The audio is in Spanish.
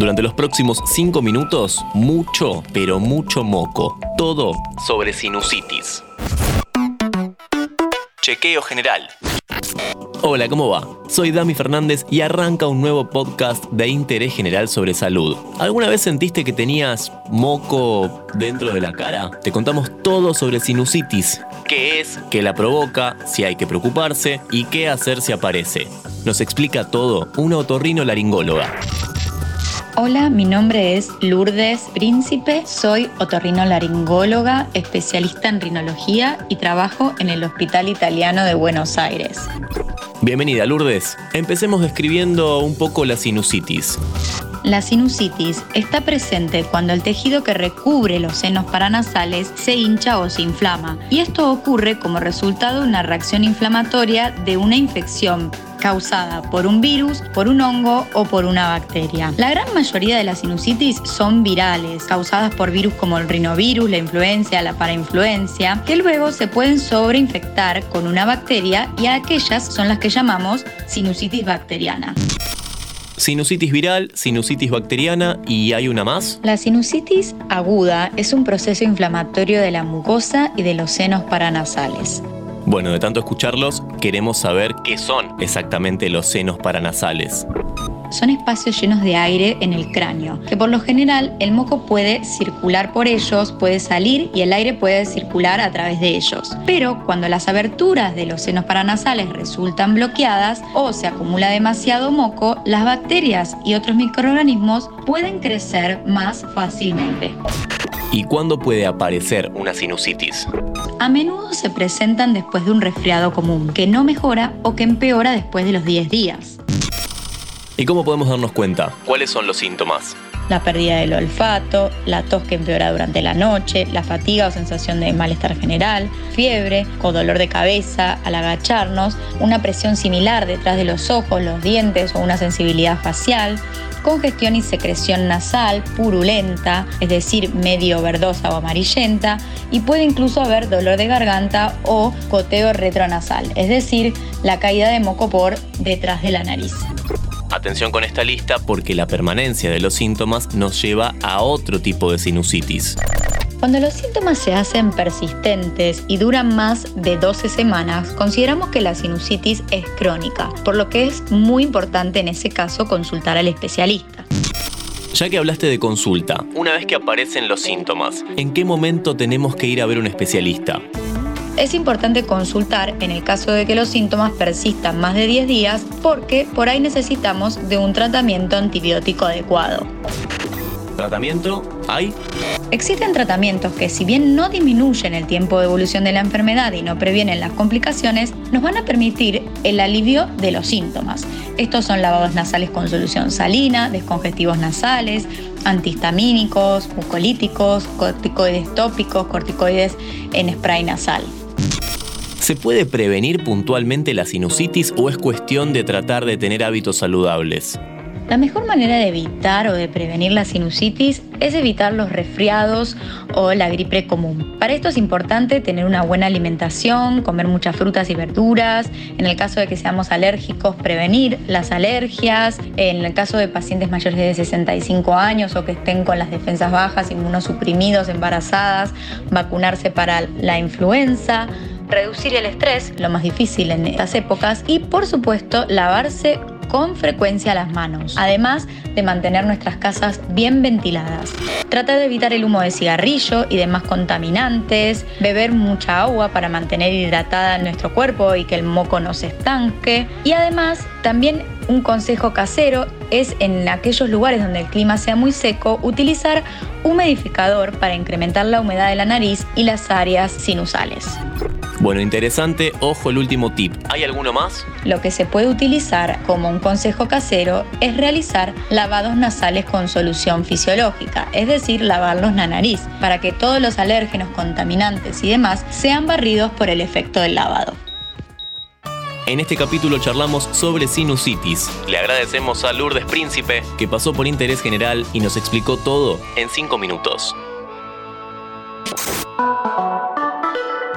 Durante los próximos 5 minutos, mucho, pero mucho moco. Todo sobre sinusitis. Chequeo general. Hola, ¿cómo va? Soy Dami Fernández y arranca un nuevo podcast de interés general sobre salud. ¿Alguna vez sentiste que tenías moco dentro de la cara? Te contamos todo sobre sinusitis, qué es, qué la provoca, si hay que preocuparse y qué hacer si aparece. Nos explica todo una otorrino laringóloga. Hola, mi nombre es Lourdes Príncipe, soy otorrinolaringóloga, especialista en rinología y trabajo en el Hospital Italiano de Buenos Aires. Bienvenida Lourdes. Empecemos describiendo un poco la sinusitis. La sinusitis está presente cuando el tejido que recubre los senos paranasales se hincha o se inflama, y esto ocurre como resultado de una reacción inflamatoria de una infección causada por un virus, por un hongo o por una bacteria. La gran mayoría de las sinusitis son virales, causadas por virus como el rinovirus, la influencia, la parainfluencia, que luego se pueden sobreinfectar con una bacteria y aquellas son las que llamamos sinusitis bacteriana. Sinusitis viral, sinusitis bacteriana y hay una más. La sinusitis aguda es un proceso inflamatorio de la mucosa y de los senos paranasales. Bueno, de tanto escucharlos, queremos saber qué son exactamente los senos paranasales son espacios llenos de aire en el cráneo, que por lo general el moco puede circular por ellos, puede salir y el aire puede circular a través de ellos. Pero cuando las aberturas de los senos paranasales resultan bloqueadas o se acumula demasiado moco, las bacterias y otros microorganismos pueden crecer más fácilmente. ¿Y cuándo puede aparecer una sinusitis? A menudo se presentan después de un resfriado común, que no mejora o que empeora después de los 10 días. ¿Y cómo podemos darnos cuenta? ¿Cuáles son los síntomas? La pérdida del olfato, la tos que empeora durante la noche, la fatiga o sensación de malestar general, fiebre o dolor de cabeza al agacharnos, una presión similar detrás de los ojos, los dientes o una sensibilidad facial, congestión y secreción nasal purulenta, es decir, medio verdosa o amarillenta, y puede incluso haber dolor de garganta o goteo retronasal, es decir, la caída de moco por detrás de la nariz. Atención con esta lista porque la permanencia de los síntomas nos lleva a otro tipo de sinusitis. Cuando los síntomas se hacen persistentes y duran más de 12 semanas, consideramos que la sinusitis es crónica, por lo que es muy importante en ese caso consultar al especialista. Ya que hablaste de consulta, una vez que aparecen los síntomas, ¿en qué momento tenemos que ir a ver un especialista? Es importante consultar en el caso de que los síntomas persistan más de 10 días porque por ahí necesitamos de un tratamiento antibiótico adecuado. ¿Tratamiento hay? Existen tratamientos que si bien no disminuyen el tiempo de evolución de la enfermedad y no previenen las complicaciones, nos van a permitir el alivio de los síntomas. Estos son lavados nasales con solución salina, descongestivos nasales, antihistamínicos, mucolíticos, corticoides tópicos, corticoides en spray nasal. ¿Se puede prevenir puntualmente la sinusitis o es cuestión de tratar de tener hábitos saludables? La mejor manera de evitar o de prevenir la sinusitis es evitar los resfriados o la gripe común. Para esto es importante tener una buena alimentación, comer muchas frutas y verduras, en el caso de que seamos alérgicos, prevenir las alergias, en el caso de pacientes mayores de 65 años o que estén con las defensas bajas, inmunosuprimidos, embarazadas, vacunarse para la influenza, reducir el estrés, lo más difícil en estas épocas, y por supuesto lavarse con frecuencia las manos, además de mantener nuestras casas bien ventiladas. Trata de evitar el humo de cigarrillo y demás contaminantes, beber mucha agua para mantener hidratada nuestro cuerpo y que el moco no se estanque. Y además, también un consejo casero es en aquellos lugares donde el clima sea muy seco, utilizar humidificador para incrementar la humedad de la nariz y las áreas sinusales. Bueno, interesante. Ojo el último tip. ¿Hay alguno más? Lo que se puede utilizar como un consejo casero es realizar lavados nasales con solución fisiológica, es decir, lavarlos la nariz, para que todos los alérgenos, contaminantes y demás sean barridos por el efecto del lavado. En este capítulo charlamos sobre sinusitis. Le agradecemos a Lourdes Príncipe, que pasó por interés general y nos explicó todo en 5 minutos.